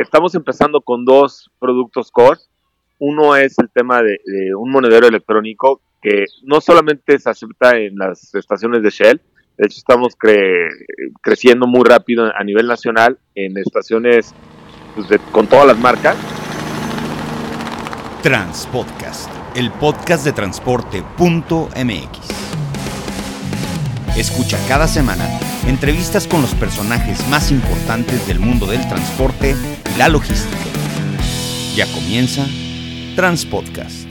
estamos empezando con dos productos core. Uno es el tema de, un monedero electrónico que no solamente se acepta en las estaciones de Shell, de hecho estamos creciendo muy rápido a nivel nacional en estaciones pues, con todas las marcas. Transpodcast, el podcast de transporte.mx. Escucha cada semana entrevistas con los personajes más importantes del mundo del transporte la logística. Ya comienza Transpodcast.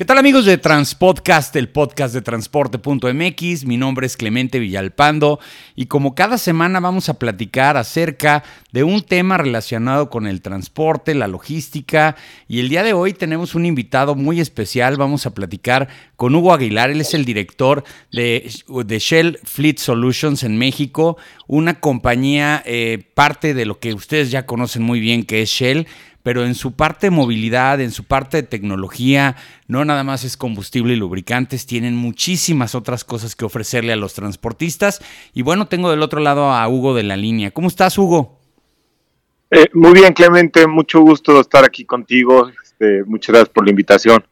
¿Qué tal amigos de Transpodcast, el podcast de transporte.mx? Mi nombre es Clemente Villalpando y como cada semana vamos a platicar acerca de un tema relacionado con el transporte, la logística y el día de hoy tenemos un invitado muy especial. Vamos a platicar con Hugo Aguilar, él es el director de, Shell Fleet Solutions en México, una compañía eh, parte de lo que ustedes ya conocen muy bien que es Shell pero en su parte de movilidad, en su parte de tecnología, no nada más es combustible y lubricantes, tienen muchísimas otras cosas que ofrecerle a los transportistas. Y bueno, tengo del otro lado a Hugo de la línea. ¿Cómo estás, Hugo? Eh, muy bien, Clemente, mucho gusto estar aquí contigo. Este, muchas gracias por la invitación.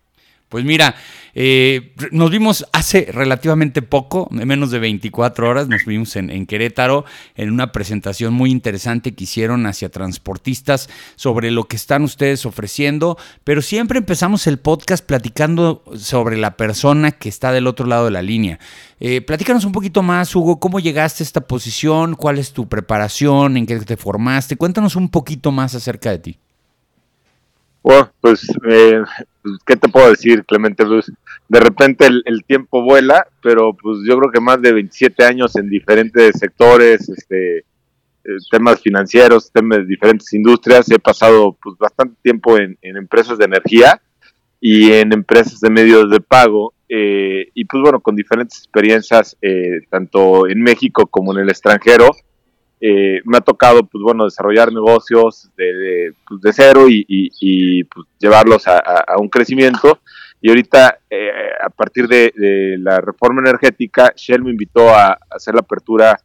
Pues mira, eh, nos vimos hace relativamente poco, menos de 24 horas, nos vimos en, Querétaro en una presentación muy interesante que hicieron hacia transportistas sobre lo que están ustedes ofreciendo, pero siempre empezamos el podcast platicando sobre la persona que está del otro lado de la línea. Eh, platícanos un poquito más, Hugo, cómo llegaste a esta posición, cuál es tu preparación, en qué te formaste, cuéntanos un poquito más acerca de ti. Bueno, pues, eh, ¿qué te puedo decir, Clemente? Pues, de repente el, tiempo vuela, pero pues yo creo que más de 27 años en diferentes sectores, este, eh, temas financieros, temas de diferentes industrias. He pasado pues bastante tiempo en, empresas de energía y en empresas de medios de pago. Eh, y pues bueno, con diferentes experiencias, tanto en México como en el extranjero. Eh, me ha tocado, pues bueno, desarrollar negocios de, pues, de cero y, pues, llevarlos a, un crecimiento. Y ahorita, eh, a partir de, la reforma energética, Shell me invitó a, hacer la apertura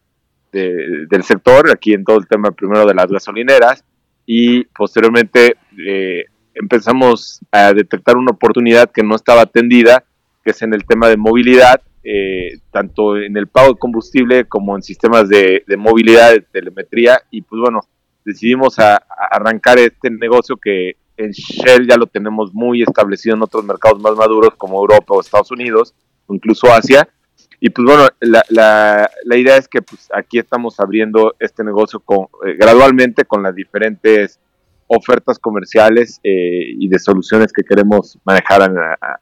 del sector, aquí en todo el tema primero de las gasolineras, y posteriormente eh, empezamos a detectar una oportunidad que no estaba atendida, que es en el tema de movilidad, eh, tanto en el pago de combustible como en sistemas de, movilidad, de telemetría, y pues bueno, decidimos arrancar este negocio que en Shell ya lo tenemos muy establecido en otros mercados más maduros como Europa o Estados Unidos, incluso Asia. Y pues bueno, la, la, idea es que pues aquí estamos abriendo este negocio eh, gradualmente con las diferentes ofertas comerciales eh, y de soluciones que queremos manejar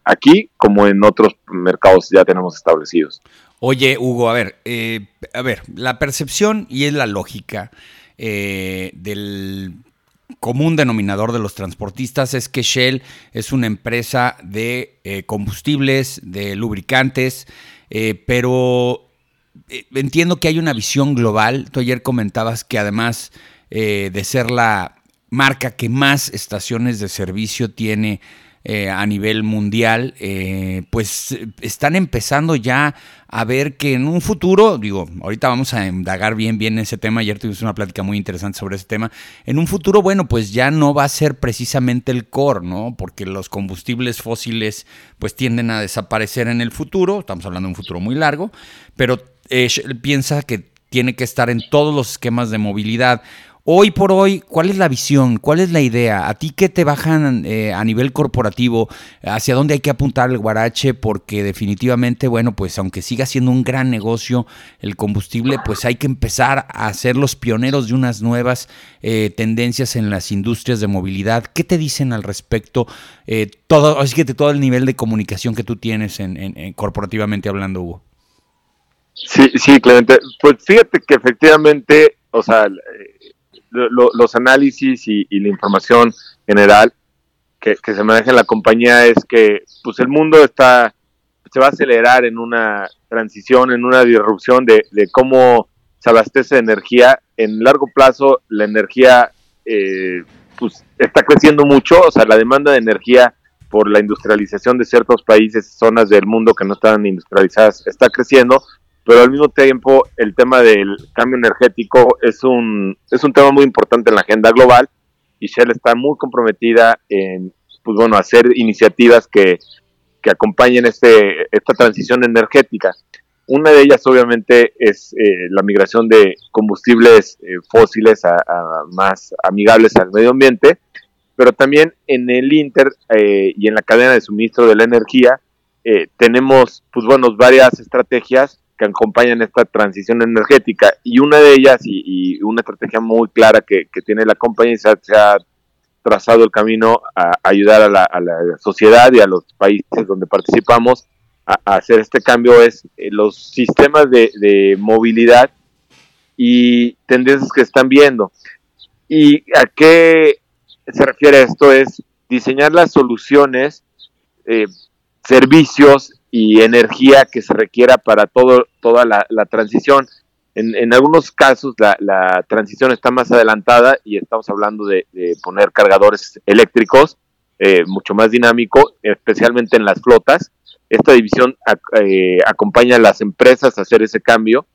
aquí como en otros mercados ya tenemos establecidos. Oye, Hugo, a ver, eh, a ver, la percepción y es la lógica del común denominador de los transportistas es que Shell es una empresa de combustibles, de lubricantes, pero entiendo que hay una visión global. Tú ayer comentabas que además de ser la marca que más estaciones de servicio tiene eh, a nivel mundial, eh, pues están empezando ya a ver que en un futuro, digo, ahorita vamos a indagar bien, bien ese tema, ayer tuvimos una plática muy interesante sobre ese tema, en un futuro, bueno, pues ya no va a ser precisamente el core, ¿no? Porque los combustibles fósiles pues tienden a desaparecer en el futuro, estamos hablando de un futuro muy largo, pero eh, piensa que tiene que estar en todos los esquemas de movilidad. Hoy por hoy, ¿cuál es la visión? ¿Cuál es la idea? ¿A ti qué te bajan eh, a nivel corporativo? ¿Hacia dónde hay que apuntar el guarache? Porque definitivamente, bueno, pues aunque siga siendo un gran negocio el combustible, pues hay que empezar a ser los pioneros de unas nuevas eh, tendencias en las industrias de movilidad. ¿Qué te dicen al respecto? Eh, todo, así que todo el nivel de comunicación que tú tienes en, corporativamente hablando, Hugo. Sí, sí, Clemente. Pues fíjate que efectivamente, o sea, los análisis y, la información general que, se maneja en la compañía es que pues el mundo está se va a acelerar en una transición, en una disrupción de, cómo se abastece energía. En largo plazo, la energía eh, pues está creciendo mucho, o sea, la demanda de energía por la industrialización de ciertos países, zonas del mundo que no están industrializadas, está creciendo, pero al mismo tiempo el tema del cambio energético es un, es un tema muy importante en la agenda global y Shell está muy comprometida en pues bueno, hacer iniciativas que, que acompañen este, esta transición energética. Una de ellas obviamente es eh, la migración de combustibles eh, fósiles a, más amigables al medio ambiente, pero también en el Inter eh, y en la cadena de suministro de la energía tenemos pues bueno varias estrategias que acompañan esta transición energética y una de ellas y, una estrategia muy clara que, tiene la compañía se ha, trazado el camino a ayudar a la, sociedad y a los países donde participamos a, hacer este cambio es eh, los sistemas de, movilidad y tendencias que están viendo. ¿Y a qué se refiere esto? Es diseñar las soluciones, eh, servicios y energía que se requiera para todo, toda la, transición. En, en, algunos casos la, la, transición está más adelantada y estamos hablando de, poner cargadores eléctricos eh, mucho más dinámico, especialmente en las flotas. Esta división eh, acompaña a las empresas a hacer ese cambio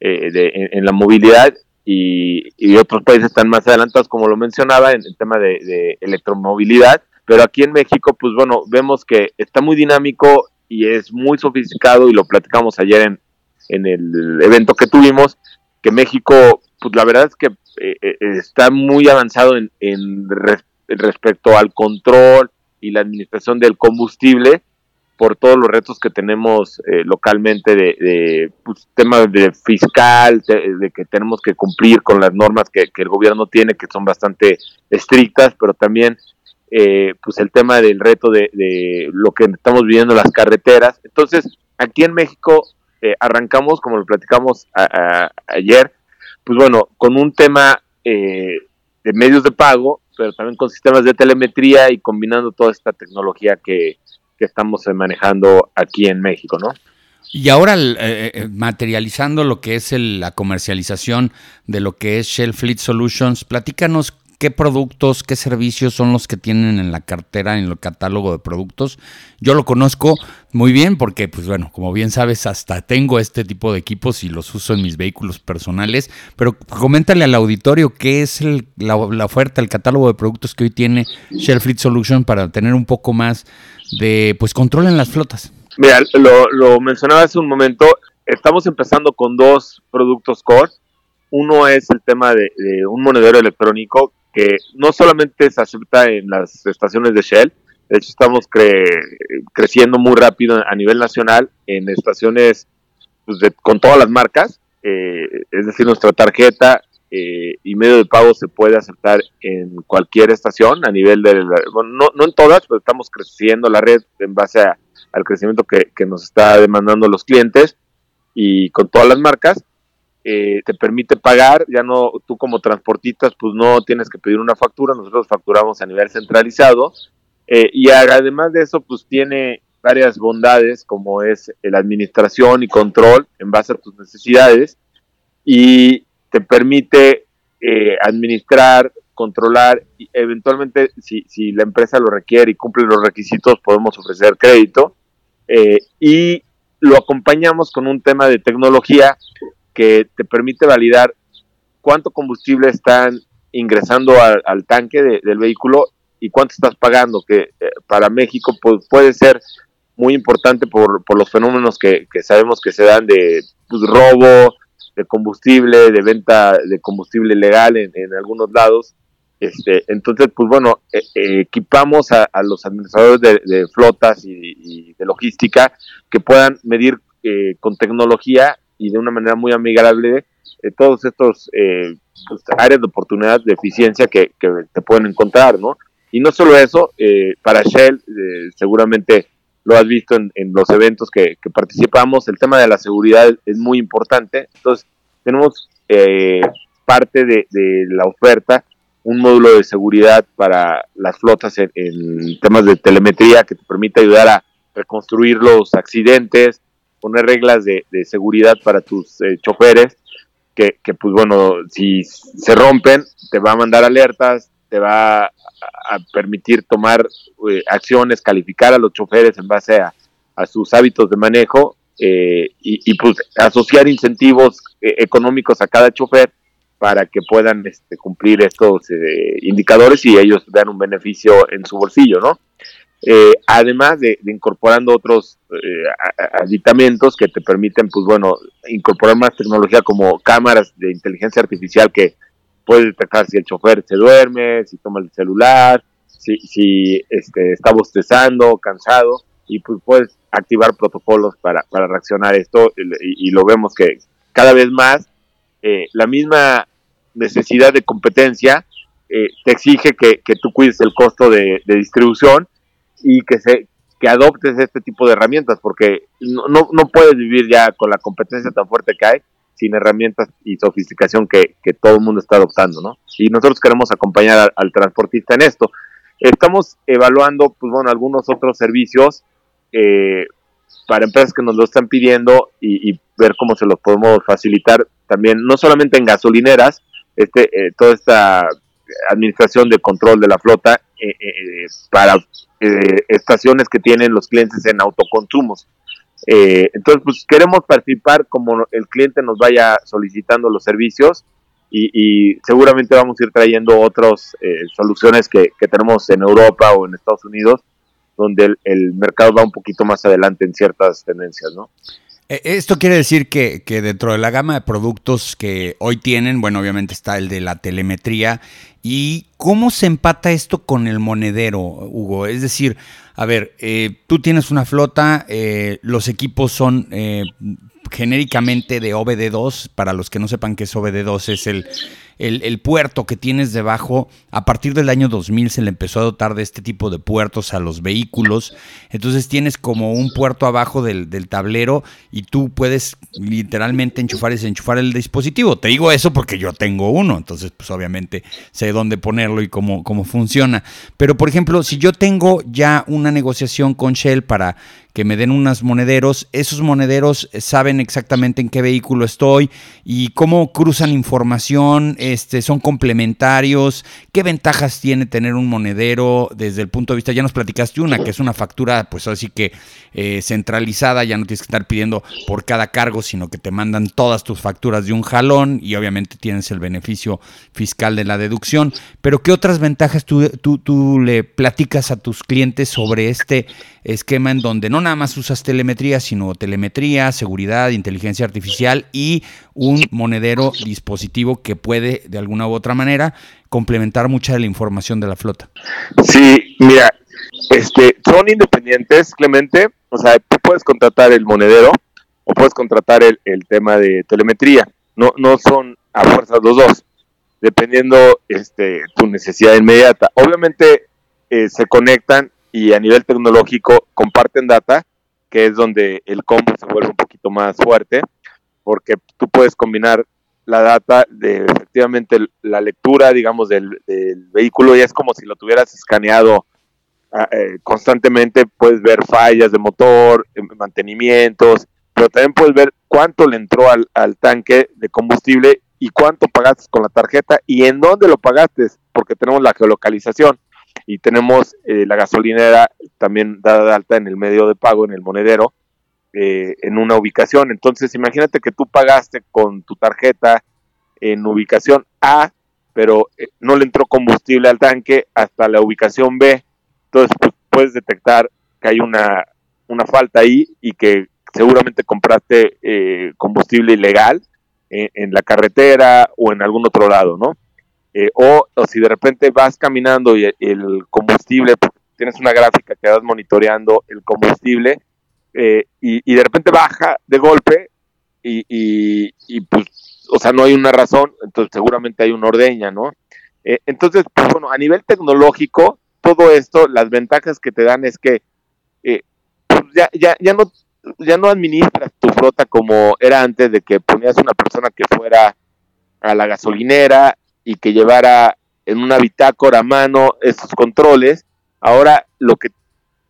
eh, en, la movilidad y, otros países están más adelantados, como lo mencionaba, en el tema de, electromovilidad. Pero aquí en México, pues bueno, vemos que está muy dinámico y es muy sofisticado y lo platicamos ayer en, en el evento que tuvimos, que México, pues la verdad es que eh, está muy avanzado en, en respecto al control y la administración del combustible por todos los retos que tenemos eh, localmente de, de pues, temas de fiscal, de, que tenemos que cumplir con las normas que, el gobierno tiene, que son bastante estrictas, pero también eh, pues el tema del reto de, lo que estamos viviendo en las carreteras. Entonces, aquí en México eh, arrancamos, como lo platicamos ayer, pues bueno, con un tema de medios de pago, pero también con sistemas de telemetría y combinando toda esta tecnología que, estamos manejando aquí en México, ¿no? Y ahora eh, eh, materializando lo que es la comercialización de lo que es Shell Fleet Solutions, platícanos qué productos, qué servicios son los que tienen en la cartera, en el catálogo de productos. Yo lo conozco muy bien porque, pues bueno, como bien sabes, hasta tengo este tipo de equipos y los uso en mis vehículos personales. Pero coméntale al auditorio qué es la, oferta, el catálogo de productos que hoy tiene Shell Fleet Solutions para tener un poco más de pues control en las flotas. Mira, lo mencionaba hace un momento, estamos empezando con dos productos core. Uno es el tema de, un monedero electrónico que no solamente se acepta en las estaciones de Shell, de hecho estamos creciendo muy rápido a nivel nacional en estaciones pues, con todas las marcas, eh, es decir, nuestra tarjeta eh, y medio de pago se puede aceptar en cualquier estación a nivel de, bueno, no, en todas, pero estamos creciendo la red en base al crecimiento que, nos está demandando los clientes y con todas las marcas. Eh, te permite pagar, ya no, tú como transportistas pues no tienes que pedir una factura, nosotros facturamos a nivel centralizado eh, y además de eso pues tiene varias bondades como es la administración y control en base a tus necesidades y te permite eh, administrar, controlar y eventualmente si, si, la empresa lo requiere y cumple los requisitos podemos ofrecer crédito eh, y lo acompañamos con un tema de tecnología que te permite validar cuánto combustible están ingresando al, tanque del vehículo y cuánto estás pagando, que eh, para México pues, puede ser muy importante por, por los fenómenos que, sabemos que se dan de pues, robo, de combustible, de venta de combustible legal en, algunos lados. Este, entonces, pues bueno, e, e, equipamos a, los administradores de, flotas y, de logística que puedan medir eh, con tecnología y de una manera muy amigable eh, todos estos eh, pues, áreas de oportunidad de eficiencia que, que, te pueden encontrar, ¿no? Y no solo eso, para Shell seguramente lo has visto en, los eventos que, participamos, el tema de la seguridad es muy importante. Entonces, tenemos eh, parte de, la oferta un módulo de seguridad para las flotas en, temas de telemetría que te permite ayudar a reconstruir los accidentes, poner reglas de, seguridad para tus eh, choferes, que, pues bueno, si se rompen, te va a mandar alertas, te va a permitir tomar eh, acciones, calificar a los choferes en base a, sus hábitos de manejo eh, y, pues asociar incentivos eh, económicos a cada chofer para que puedan este, cumplir estos eh, indicadores y ellos vean un beneficio en su bolsillo, ¿no? Además de, incorporando otros aditamentos que te permiten, pues bueno, incorporar más tecnología como cámaras de inteligencia artificial que puede detectar si el chofer se duerme, si toma el celular, si, si este, está bostezando, cansado, y pues puedes activar protocolos para, para reaccionar a esto y, lo vemos que cada vez más eh, la misma necesidad de competencia eh, te exige que, que, tú cuides el costo de, distribución y que se que adoptes este tipo de herramientas porque no, no, puedes vivir ya con la competencia tan fuerte que hay sin herramientas y sofisticación que, que todo el mundo está adoptando, ¿no? Y nosotros queremos acompañar al, transportista en esto. Estamos evaluando, pues bueno, algunos otros servicios eh, para empresas que nos lo están pidiendo y, ver cómo se los podemos facilitar también, no solamente en gasolineras, este, eh, toda esta administración de control de la flota eh, eh, estaciones que tienen los clientes en autoconsumos. entonces, pues queremos participar como el cliente nos vaya solicitando los servicios y, seguramente vamos a ir trayendo otras soluciones que, que tenemos en Europa o en Estados Unidos donde el, mercado va un poquito más adelante en ciertas tendencias, ¿no? Eh, esto quiere decir que, dentro de la gama de productos que hoy tienen, bueno, obviamente está el de la telemetría. ¿Y cómo se empata esto con el monedero, Hugo? Es decir, a ver, eh, tú tienes una flota, eh, los equipos son genéricamente de OBD2. Para los que no sepan qué es OBD2, es el el, puerto que tienes debajo, a partir del año 2000 se le empezó a dotar de este tipo de puertos a los vehículos. Entonces tienes como un puerto abajo del, tablero y tú puedes literalmente enchufar y desenchufar el dispositivo. Te digo eso porque yo tengo uno, entonces pues obviamente sé dónde ponerlo y cómo, cómo funciona. Pero por ejemplo, si yo tengo ya una negociación con Shell para que me den unos monederos. Esos monederos saben exactamente en qué vehículo estoy y cómo cruzan información, este, son complementarios. ¿Qué ventajas tiene tener un monedero desde el punto de vista? Ya nos platicaste una, que es una factura, pues así que eh, centralizada, ya no tienes que estar pidiendo por cada cargo, sino que te mandan todas tus facturas de un jalón y obviamente tienes el beneficio fiscal de la deducción. Pero ¿qué otras ventajas tú, tú, tú le platicas a tus clientes sobre este esquema en donde no nada más usas telemetría, sino telemetría, seguridad, inteligencia artificial y un monedero dispositivo que puede de alguna u otra manera complementar mucha de la información de la flota. Sí, mira, este, son independientes, Clemente, o sea, tú puedes contratar el monedero o puedes contratar el, tema de telemetría, no, no son a fuerzas los dos, dependiendo este, tu necesidad inmediata. Obviamente eh, se conectan y a nivel tecnológico comparten data, que es donde el combo se vuelve un poquito más fuerte, porque tú puedes combinar la data de efectivamente la lectura, digamos, del, vehículo, y es como si lo tuvieras escaneado ah, eh, constantemente, puedes ver fallas de motor, em, mantenimientos, pero también puedes ver cuánto le entró al, al tanque de combustible y cuánto pagaste con la tarjeta y en dónde lo pagaste, porque tenemos la geolocalización y tenemos eh, la gasolinera también dada de alta en el medio de pago, en el monedero, eh, en una ubicación. Entonces, imagínate que tú pagaste con tu tarjeta en ubicación A, pero eh, no le entró combustible al tanque hasta la ubicación B. Entonces, pues, puedes detectar que hay una, una falta ahí y que seguramente compraste combustible ilegal en la carretera o en algún otro lado, ¿no? Eh, o, si de repente vas caminando y el, combustible, tienes una gráfica que vas monitoreando el combustible eh, y, de repente baja de golpe y, y, pues, o sea, no hay una razón, entonces seguramente hay una ordeña, ¿no? Eh, entonces, pues bueno, a nivel tecnológico, todo esto, las ventajas que te dan es que pues ya, ya, ya no ya no administras tu flota como era antes de que ponías una persona que fuera a la gasolinera y que llevara en una bitácora a mano estos controles, ahora lo que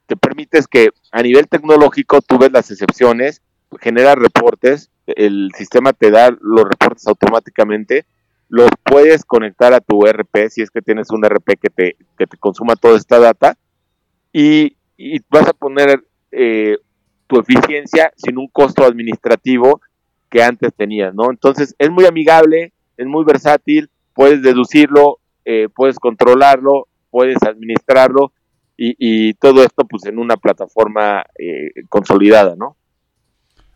te permite es que a nivel tecnológico tú ves las excepciones, genera reportes, el sistema te da los reportes automáticamente, los puedes conectar a tu RP si es que tienes un RP que te, que te consuma toda esta data y, vas a poner eh, tu eficiencia sin un costo administrativo que antes tenías, ¿no? Entonces es muy amigable, es muy versátil, puedes deducirlo, eh, puedes controlarlo, puedes administrarlo y, todo esto pues en una plataforma eh, consolidada, ¿no?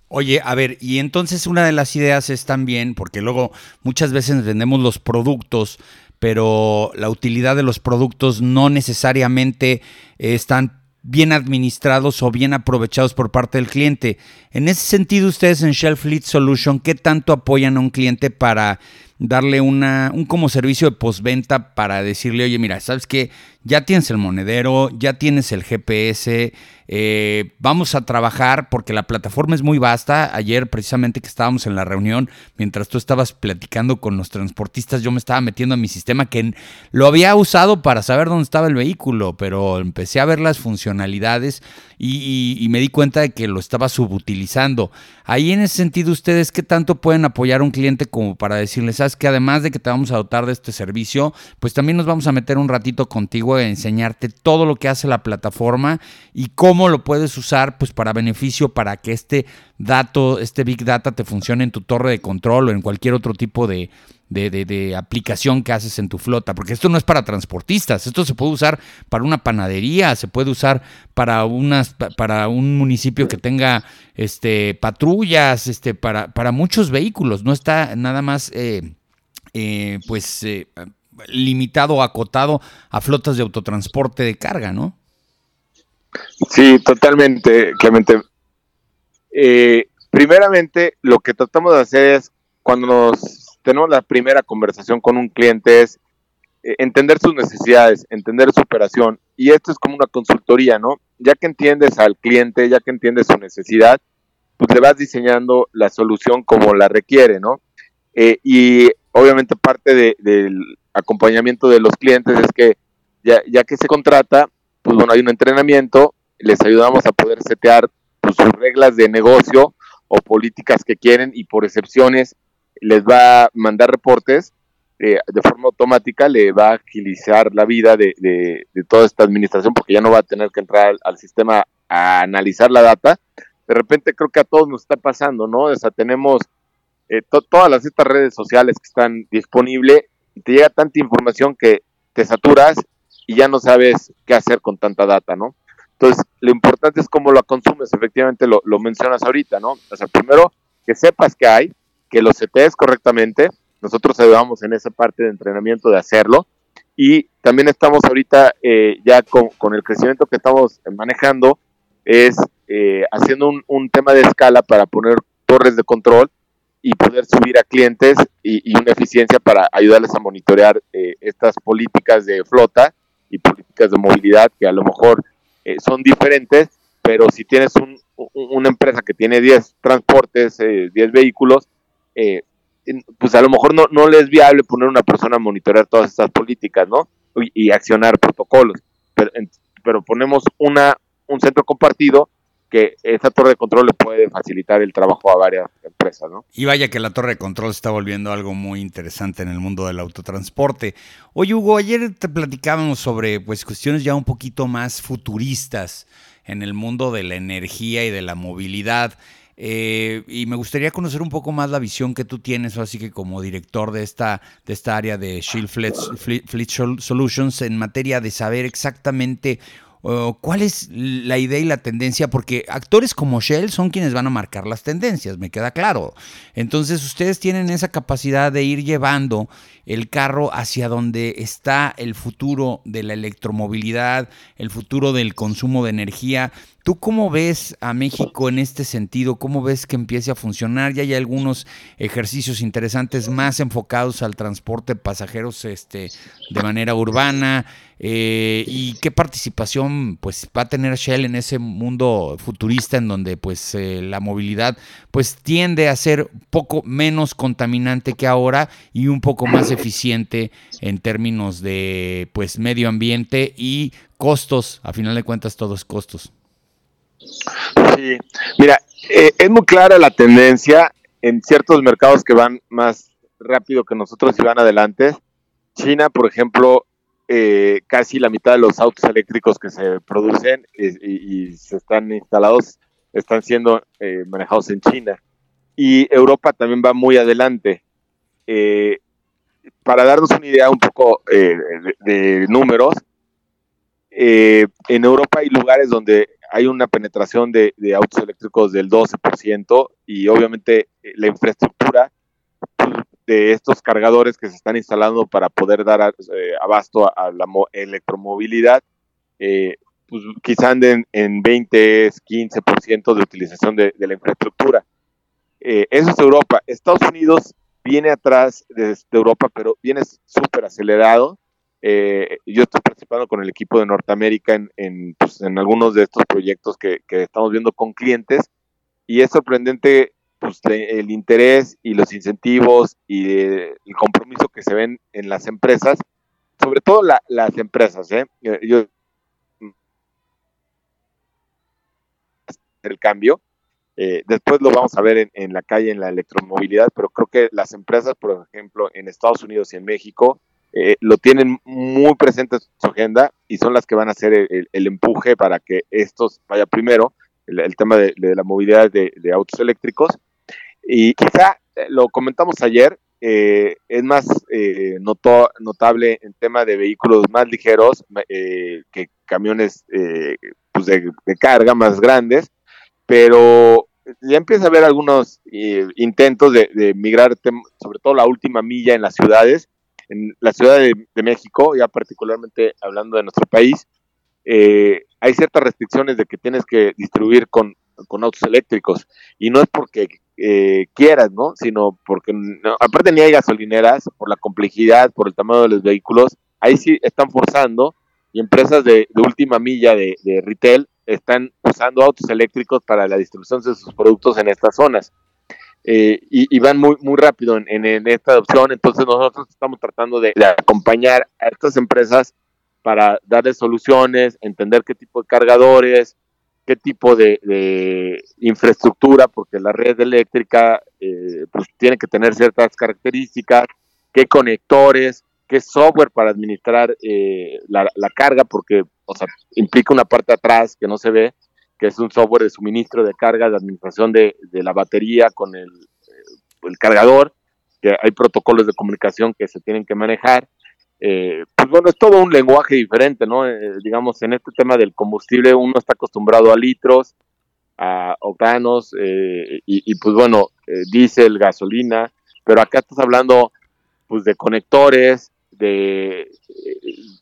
Oye, a ver, y entonces una de las ideas es también, porque luego muchas veces vendemos los productos, pero la utilidad de los productos no necesariamente están bien administrados o bien aprovechados por parte del cliente. En ese sentido, ustedes en Shell Fleet Solution, ¿qué tanto apoyan a un cliente para darle una, un como servicio de postventa para decirle, oye, mira, ¿sabes qué? Ya tienes el monedero, ya tienes el GPS, eh, vamos a trabajar porque la plataforma es muy vasta. Ayer precisamente que estábamos en la reunión, mientras tú estabas platicando con los transportistas, yo me estaba metiendo a mi sistema que lo había usado para saber dónde estaba el vehículo, pero empecé a ver las funcionalidades y, me di cuenta de que lo estaba subutilizando. Ahí en ese sentido, ustedes, ¿qué tanto pueden apoyar a un cliente como para decirle, sabes que además de que te vamos a dotar de este servicio, pues también nos vamos a meter un ratito contigo a enseñarte todo lo que hace la plataforma y cómo lo puedes usar pues para beneficio, para que este dato, este Big Data te funcione en tu torre de control o en cualquier otro tipo de, aplicación que haces en tu flota, porque esto no es para transportistas, esto se puede usar para una panadería, se puede usar para unas, para un municipio que tenga este patrullas, este, para, para muchos vehículos, no está nada más eh, eh, pues eh, limitado o acotado a flotas de autotransporte de carga, ¿no? Sí, totalmente, Clemente. Eh, primeramente, lo que tratamos de hacer es, cuando nos tenemos la primera conversación con un cliente, es eh, entender sus necesidades, entender su operación. Y esto es como una consultoría, ¿no? Ya que entiendes al cliente, ya que entiendes su necesidad, pues le vas diseñando la solución como la requiere, ¿no? Eh, y obviamente parte del acompañamiento de los clientes es que ya, ya que se contrata, pues bueno, hay un entrenamiento, les ayudamos a poder setear pues, sus reglas de negocio o políticas que quieren y por excepciones les va a mandar reportes eh, de forma automática, le va a agilizar la vida de, de, toda esta administración porque ya no va a tener que entrar al, sistema a analizar la data. De repente creo que a todos nos está pasando, ¿no? O sea, tenemos eh, todas las, estas redes sociales que están disponibles y te llega tanta información que te saturas y ya no sabes qué hacer con tanta data, ¿no? Entonces, lo importante es cómo lo consumes, efectivamente lo, mencionas ahorita, ¿no? O sea, primero, que sepas que hay, que lo setees correctamente, nosotros ayudamos en esa parte de entrenamiento de hacerlo, y también estamos ahorita eh, ya con, el crecimiento que estamos manejando, es eh, haciendo un, tema de escala para poner torres de control y poder subir a clientes y, una eficiencia para ayudarles a monitorear eh, estas políticas de flota y políticas de movilidad que a lo mejor eh, son diferentes, pero si tienes una empresa que tiene 10 transportes, 10 eh, vehículos, eh, pues a lo mejor no, no le es viable poner una persona a monitorear todas estas políticas, ¿no? Y, accionar protocolos. Pero, pero ponemos una, un centro compartido que esa torre de control le puede facilitar el trabajo a varias empresas, ¿no? Y vaya que la torre de control está volviendo algo muy interesante en el mundo del autotransporte. Oye, Hugo, ayer te platicábamos sobre pues cuestiones ya un poquito más futuristas en el mundo de la energía y de la movilidad. Eh, y me gustaría conocer un poco más la visión que tú tienes, así que como director de esta, de esta área de Shield Fleet Solutions, en materia de saber exactamente ¿Cuál es la idea y la tendencia? Porque actores como Shell son quienes van a marcar las tendencias, me queda claro. Entonces ustedes tienen esa capacidad de ir llevando el carro hacia donde está el futuro de la electromovilidad, el futuro del consumo de energía. ¿Tú cómo ves a México en este sentido? ¿Cómo ves que empiece a funcionar? Ya hay algunos ejercicios interesantes más enfocados al transporte de pasajeros este, de manera urbana. Eh, ¿Y qué participación pues, va a tener Shell en ese mundo futurista en donde pues, eh, la movilidad pues, tiende a ser poco menos contaminante que ahora y un poco más eficiente en términos de pues, medio ambiente y costos? A final de cuentas, todos costos. Sí, mira, eh, es muy clara la tendencia en ciertos mercados que van más rápido que nosotros y van adelante. China, por ejemplo, eh, casi la mitad de los autos eléctricos que se producen y, se están instalados están siendo eh, manejados en China. Y Europa también va muy adelante. Eh, para darnos una idea un poco de, números, en Europa hay lugares donde hay una penetración de, autos eléctricos del 12% y obviamente la infraestructura de estos cargadores que se están instalando para poder dar abasto a, la electromovilidad eh, pues quizá anden en 20, 15% de utilización de, la infraestructura. Eh, eso es Europa. Estados Unidos viene atrás de, Europa, pero viene súper acelerado. Eh, yo estoy participando con el equipo de Norteamérica en, en, pues, algunos de estos proyectos que, estamos viendo con clientes y es sorprendente pues, el interés y los incentivos y el compromiso que se ven en las empresas, sobre todo las empresas. ¿eh? Yo el cambio. Eh, después lo vamos a ver en, la calle, en la electromovilidad, pero creo que las empresas, por ejemplo, en Estados Unidos y en México, eh, lo tienen muy presente en su agenda y son las que van a hacer el, empuje para que estos vaya primero, el, tema de, la movilidad de, autos eléctricos. Y quizá eh, lo comentamos ayer, es más notable en tema de vehículos más ligeros que camiones pues de, carga más grandes, pero ya empieza a haber algunos eh, intentos de, migrar, sobre todo la última milla en las ciudades. En la Ciudad de, México, ya particularmente hablando de nuestro país, eh, hay ciertas restricciones de que tienes que distribuir con, autos eléctricos. Y no es porque eh, quieras, ¿no? Sino porque, aparte ni hay gasolineras, por la complejidad, por el tamaño de los vehículos, ahí sí están forzando y empresas de, última milla de, de retail están usando autos eléctricos para la distribución de sus productos en estas zonas. Eh, y, van muy, muy rápido en, esta adopción, entonces nosotros estamos tratando de, acompañar a estas empresas para darles soluciones, entender qué tipo de cargadores, qué tipo de, infraestructura, porque la red eléctrica eh, pues tiene que tener ciertas características, qué conectores, qué software para administrar eh, la, carga, porque o sea, implica una parte atrás que no se ve, que es un software de suministro de carga, de administración de, la batería con el, el, cargador, que hay protocolos de comunicación que se tienen que manejar. Eh, pues bueno, es todo un lenguaje diferente, ¿no? Eh, digamos, en este tema del combustible uno está acostumbrado a litros, a octanos, y, y, pues bueno, diésel, gasolina, pero acá estás hablando pues de conectores, de,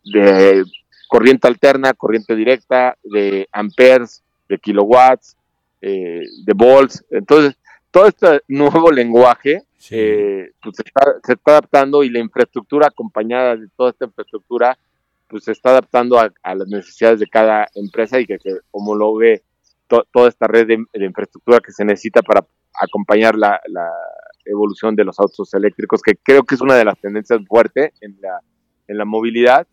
de corriente alterna, corriente directa, de amperes, de kilowatts, eh, de volts. Entonces, todo este nuevo lenguaje eh, pues se, está, adaptando y la infraestructura acompañada de toda esta infraestructura pues se está adaptando a, las necesidades de cada empresa y que, como lo ve toda esta red de, infraestructura que se necesita para acompañar la, evolución de los autos eléctricos, que creo que es una de las tendencias fuertes en la, en la movilidad.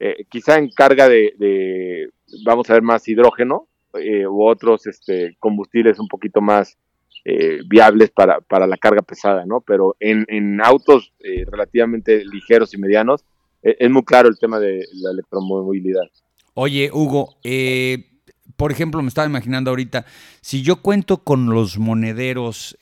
Eh, quizá en carga de, vamos a ver, más hidrógeno eh, u otros este, combustibles un poquito más eh, viables para, para, la carga pesada, ¿no? Pero en, en autos relativamente ligeros y medianos es muy claro el tema de la electromovilidad. Oye, Hugo, por ejemplo, me estaba imaginando ahorita, si yo cuento con los monederos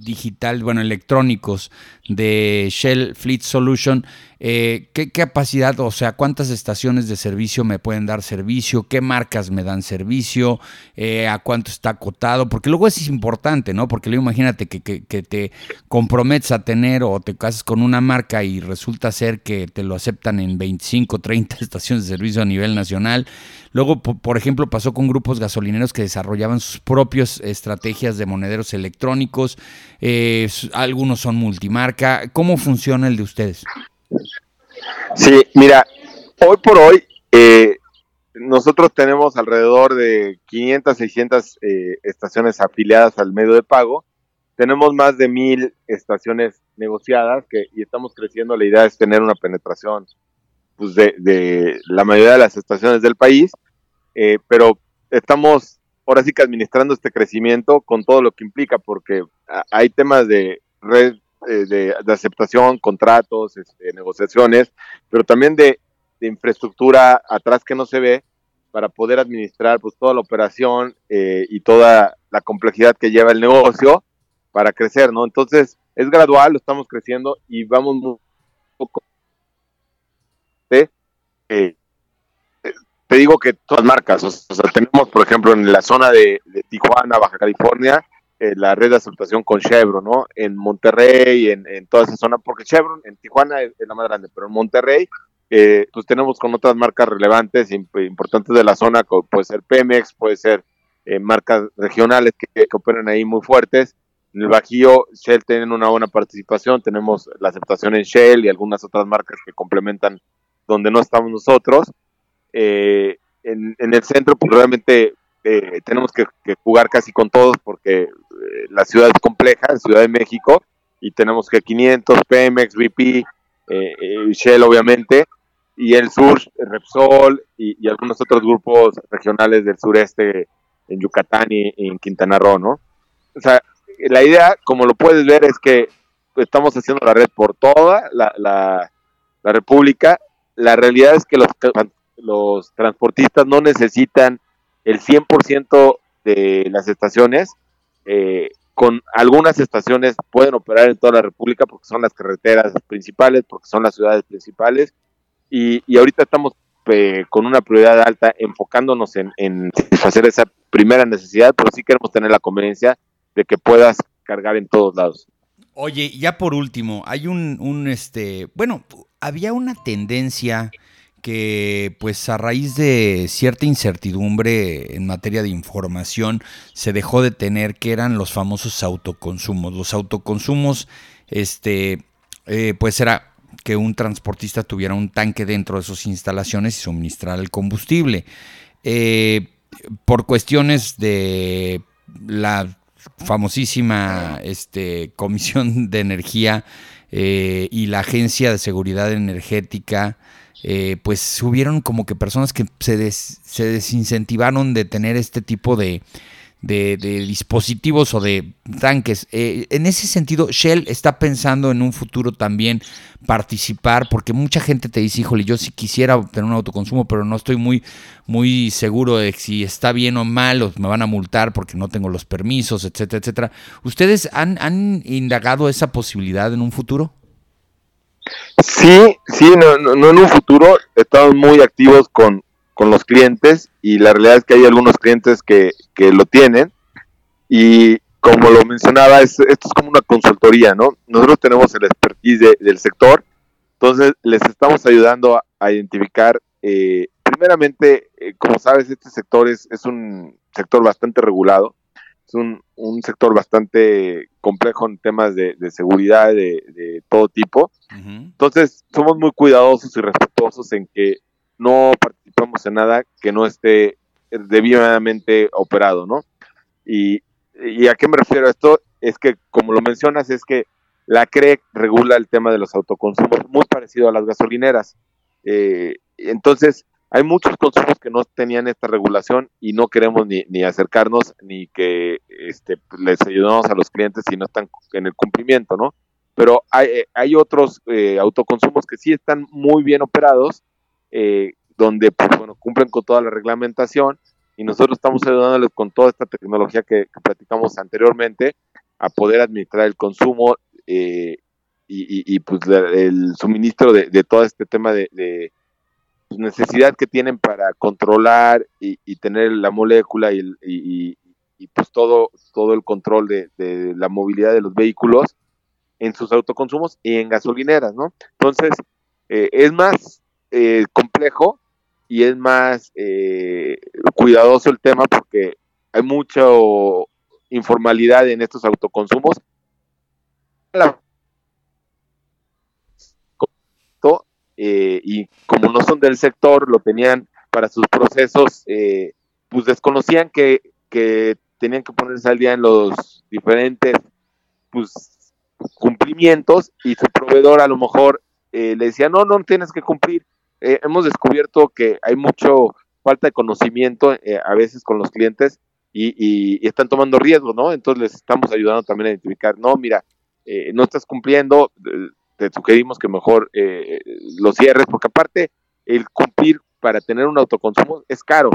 digital, bueno, electrónicos de Shell Fleet Solution, eh, ¿qué capacidad, o sea, cuántas estaciones de servicio me pueden dar servicio? ¿Qué marcas me dan servicio? Eh, ¿A cuánto está acotado? Porque luego es importante, ¿no? Porque luego imagínate que, que, te comprometes a tener o te casas con una marca y resulta ser que te lo aceptan en 25, 30 estaciones de servicio a nivel nacional. Luego, por ejemplo, pasó con grupos gasolineros que desarrollaban sus propias estrategias de monederos electrónicos. Eh, algunos son multimarca. ¿Cómo funciona el de ustedes? Sí, mira, hoy por hoy eh, nosotros tenemos alrededor de 500, 600 eh, estaciones afiliadas al medio de pago. Tenemos más de mil estaciones negociadas que, y estamos creciendo. La idea es tener una penetración pues, de, la mayoría de las estaciones del país, eh, pero estamos ahora sí que administrando este crecimiento con todo lo que implica, porque hay temas de red eh, de, aceptación, contratos, este, negociaciones, pero también de, infraestructura atrás que no se ve para poder administrar pues toda la operación eh, y toda la complejidad que lleva el negocio para crecer, ¿no? Entonces es gradual, lo estamos creciendo y vamos muy poco. Eh, te digo que todas marcas, o sea, tenemos por ejemplo en la zona de, Tijuana, Baja California, eh, la red de aceptación con Chevron, ¿no? En Monterrey, en, en toda esa zona, porque Chevron en Tijuana es, la más grande, pero en Monterrey, eh, pues tenemos con otras marcas relevantes, importantes de la zona, como puede ser Pemex, puede ser eh, marcas regionales que, que, operan ahí muy fuertes. En el Bajío, Shell tienen una buena participación, tenemos la aceptación en Shell y algunas otras marcas que complementan donde no estamos nosotros. Eh, en, el centro, pues realmente eh, tenemos que, jugar casi con todos porque eh, la ciudad es compleja, Ciudad de México, y tenemos que 500, Pemex, BP, Shell obviamente, y el sur, Repsol y, algunos otros grupos regionales del sureste en Yucatán y, en Quintana Roo, ¿no? O sea, la idea, como lo puedes ver, es que estamos haciendo la red por toda la, la, la República. La realidad es que los los transportistas no necesitan el 100% de las estaciones. Eh, con algunas estaciones pueden operar en toda la República porque son las carreteras principales, porque son las ciudades principales. Y, ahorita estamos con una prioridad alta enfocándonos en, en satisfacer esa primera necesidad, pero sí queremos tener la conveniencia de que puedas cargar en todos lados. Oye, ya por último, hay un, un este, bueno, había una tendencia que pues a raíz de cierta incertidumbre en materia de información se dejó de tener que eran los famosos autoconsumos. Los autoconsumos, este, eh, pues era que un transportista tuviera un tanque dentro de sus instalaciones y suministrar el combustible. Eh, por cuestiones de la famosísima este, Comisión de Energía eh, y la Agencia de Seguridad Energética, eh, pues hubieron como que personas que se, se desincentivaron de tener este tipo de, dispositivos o de tanques. Eh, en ese sentido, Shell está pensando en un futuro también participar, porque mucha gente te dice, híjole, yo sí quisiera tener un autoconsumo, pero no estoy muy, muy seguro de si está bien o mal, o me van a multar porque no tengo los permisos, etcétera, etcétera. ¿Ustedes han, han indagado esa posibilidad en un futuro? Sí, sí, no, no, en un futuro. Estamos muy activos con, los clientes y la realidad es que hay algunos clientes que, que lo tienen. Y como lo mencionaba, es, esto es como una consultoría, ¿no? Nosotros tenemos el expertise del sector, entonces les estamos ayudando a, identificar, eh, primeramente, eh, como sabes, este sector es, es un sector bastante regulado, es un, un sector bastante complejo en temas de, seguridad de, todo tipo. Entonces, somos muy cuidadosos y respetuosos en que no participamos en nada que no esté debidamente operado, ¿no? Y, a qué me refiero a esto? Es que, como lo mencionas, es que la CREC regula el tema de los autoconsumos muy parecido a las gasolineras. Eh, entonces, hay muchos consumos que no tenían esta regulación y no queremos ni, ni acercarnos ni que este, les ayudemos a los clientes si no están en el cumplimiento, ¿no? Pero hay, eh, otros eh, autoconsumos que sí están muy bien operados, eh, donde pues, bueno, cumplen con toda la reglamentación y nosotros estamos ayudándoles con toda esta tecnología que, platicamos anteriormente a poder administrar el consumo y, y, pues el suministro de todo este tema de pues, necesidad que tienen para controlar y, tener la molécula y, pues todo, todo el control de, la movilidad de los vehículos en sus autoconsumos y en gasolineras, ¿no? Entonces, eh, es más eh, complejo y es más eh, cuidadoso el tema porque hay mucha informalidad en estos autoconsumos. Eh, y como no son del sector, lo tenían para sus procesos, eh, pues desconocían que, que tenían que ponerse al día en los diferentes pues, cumplimientos y su proveedor a lo mejor eh, le decía, no, no tienes que cumplir. hemos descubierto que hay mucho falta de conocimiento a veces con los clientes y, y, están tomando riesgos, ¿no? Entonces les estamos ayudando también a identificar, no, mira, no estás cumpliendo, te sugerimos que mejor eh, lo cierres, porque aparte el cumplir para tener un autoconsumo es caro.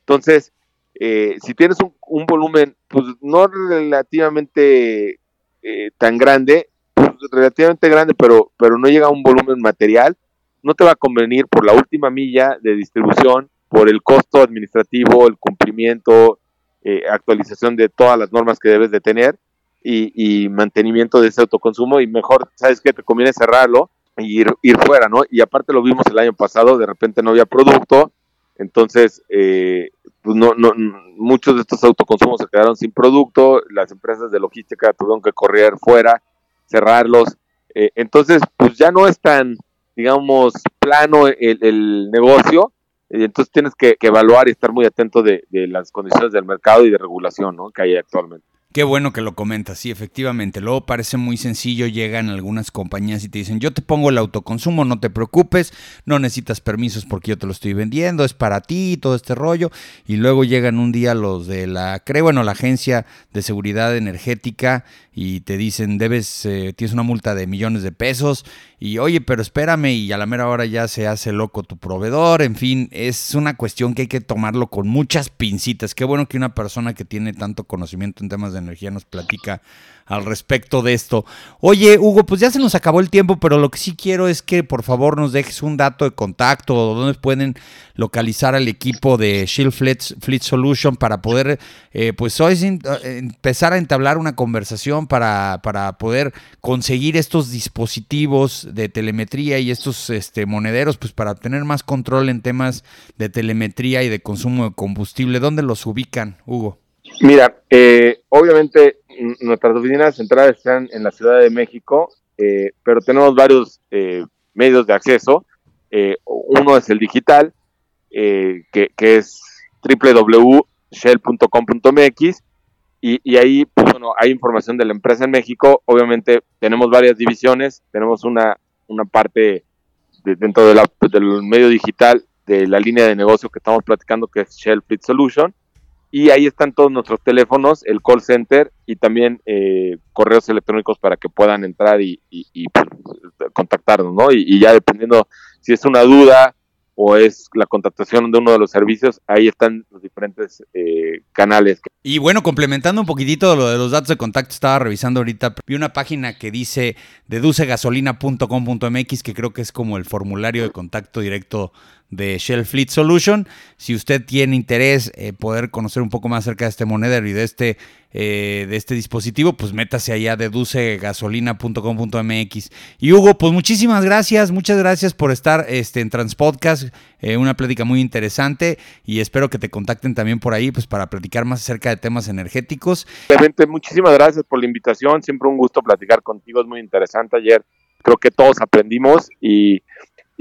Entonces, eh, si tienes un, volumen, pues no relativamente eh, tan grande, pues, relativamente grande, pero, pero no llega a un volumen material, no te va a convenir por la última milla de distribución, por el costo administrativo, el cumplimiento, eh, actualización de todas las normas que debes de tener y, mantenimiento de ese autoconsumo y mejor, ¿sabes qué? Te conviene cerrarlo y ir, ir fuera, ¿no? Y aparte lo vimos el año pasado, de repente no había producto, entonces, eh, pues no, no, muchos de estos autoconsumos se quedaron sin producto, las empresas de logística tuvieron que correr fuera, cerrarlos, eh, entonces, pues ya no es tan, digamos, plano el, negocio, y entonces tienes que, evaluar y estar muy atento de, de, las condiciones del mercado y de regulación ¿no? que hay actualmente. Qué bueno que lo comentas, sí, efectivamente. Luego parece muy sencillo, llegan algunas compañías y te dicen, yo te pongo el autoconsumo, no te preocupes, no necesitas permisos porque yo te lo estoy vendiendo, es para ti, todo este rollo. Y luego llegan un día los de la, creo, bueno, la Agencia de Seguridad Energética y te dicen, debes, eh, tienes una multa de millones de pesos y oye, pero espérame y a la mera hora ya se hace loco tu proveedor, en fin, es una cuestión que hay que tomarlo con muchas pincitas. Qué bueno que una persona que tiene tanto conocimiento en temas de energía nos platica al respecto de esto. Oye, Hugo, pues ya se nos acabó el tiempo, pero lo que sí quiero es que por favor nos dejes un dato de contacto o donde pueden localizar al equipo de Shield Fleet, Solution para poder, eh, pues hoy eh, empezar a entablar una conversación para, para, poder conseguir estos dispositivos de telemetría y estos este, monederos, pues para tener más control en temas de telemetría y de consumo de combustible. ¿Dónde los ubican, Hugo? Mira, eh, obviamente nuestras oficinas centrales están en la Ciudad de México, eh, pero tenemos varios eh, medios de acceso. uno es el digital, que, que, es www.shell.com.mx y, y, ahí pues, bueno, hay información de la empresa en México. Obviamente tenemos varias divisiones, tenemos una, una parte dentro de la, del medio digital de la línea de negocio que estamos platicando, que es Shell Fleet Solution y ahí están todos nuestros teléfonos, el call center y también eh, correos electrónicos para que puedan entrar y, pues, contactarnos, ¿no? Y, ya dependiendo si es una duda o es la contratación de uno de los servicios, ahí están los diferentes eh, canales. Y bueno, complementando un poquitito lo de los datos de contacto, estaba revisando ahorita, vi una página que dice deducegasolina.com.mx, que creo que es como el formulario de contacto directo de Shell Fleet Solution. Si usted tiene interés eh, poder conocer un poco más acerca de este monedero y de este, eh, de este dispositivo, pues métase allá deducegasolina.com.mx. Y Hugo, pues muchísimas gracias, muchas gracias por estar este, en Transpodcast, eh, una plática muy interesante y espero que te contacten también por ahí pues para platicar más acerca de temas energéticos. Realmente, muchísimas gracias por la invitación, siempre un gusto platicar contigo, es muy interesante ayer. Creo que todos aprendimos y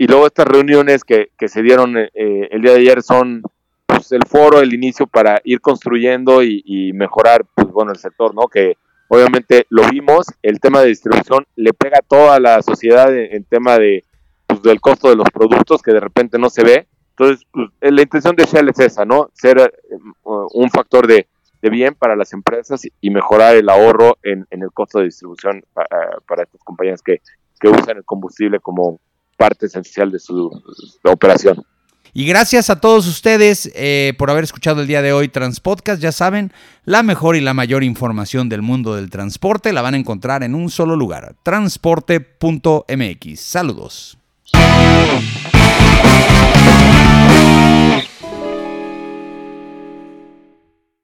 y luego estas reuniones que, se dieron eh, el día de ayer son pues, el foro, el inicio para ir construyendo y, mejorar pues, bueno, el sector, ¿no? Que obviamente lo vimos, el tema de distribución le pega a toda la sociedad en, tema de, pues, del costo de los productos que de repente no se ve. Entonces, pues, la intención de Shell es esa, ¿no? Ser eh, un factor de, bien para las empresas y mejorar el ahorro en, el costo de distribución para, para estas compañías que, que usan el combustible como, parte esencial de su operación. Y gracias a todos ustedes eh, por haber escuchado el día de hoy Transpodcast. Ya saben, la mejor y la mayor información del mundo del transporte la van a encontrar en un solo lugar, transporte.mx. Saludos.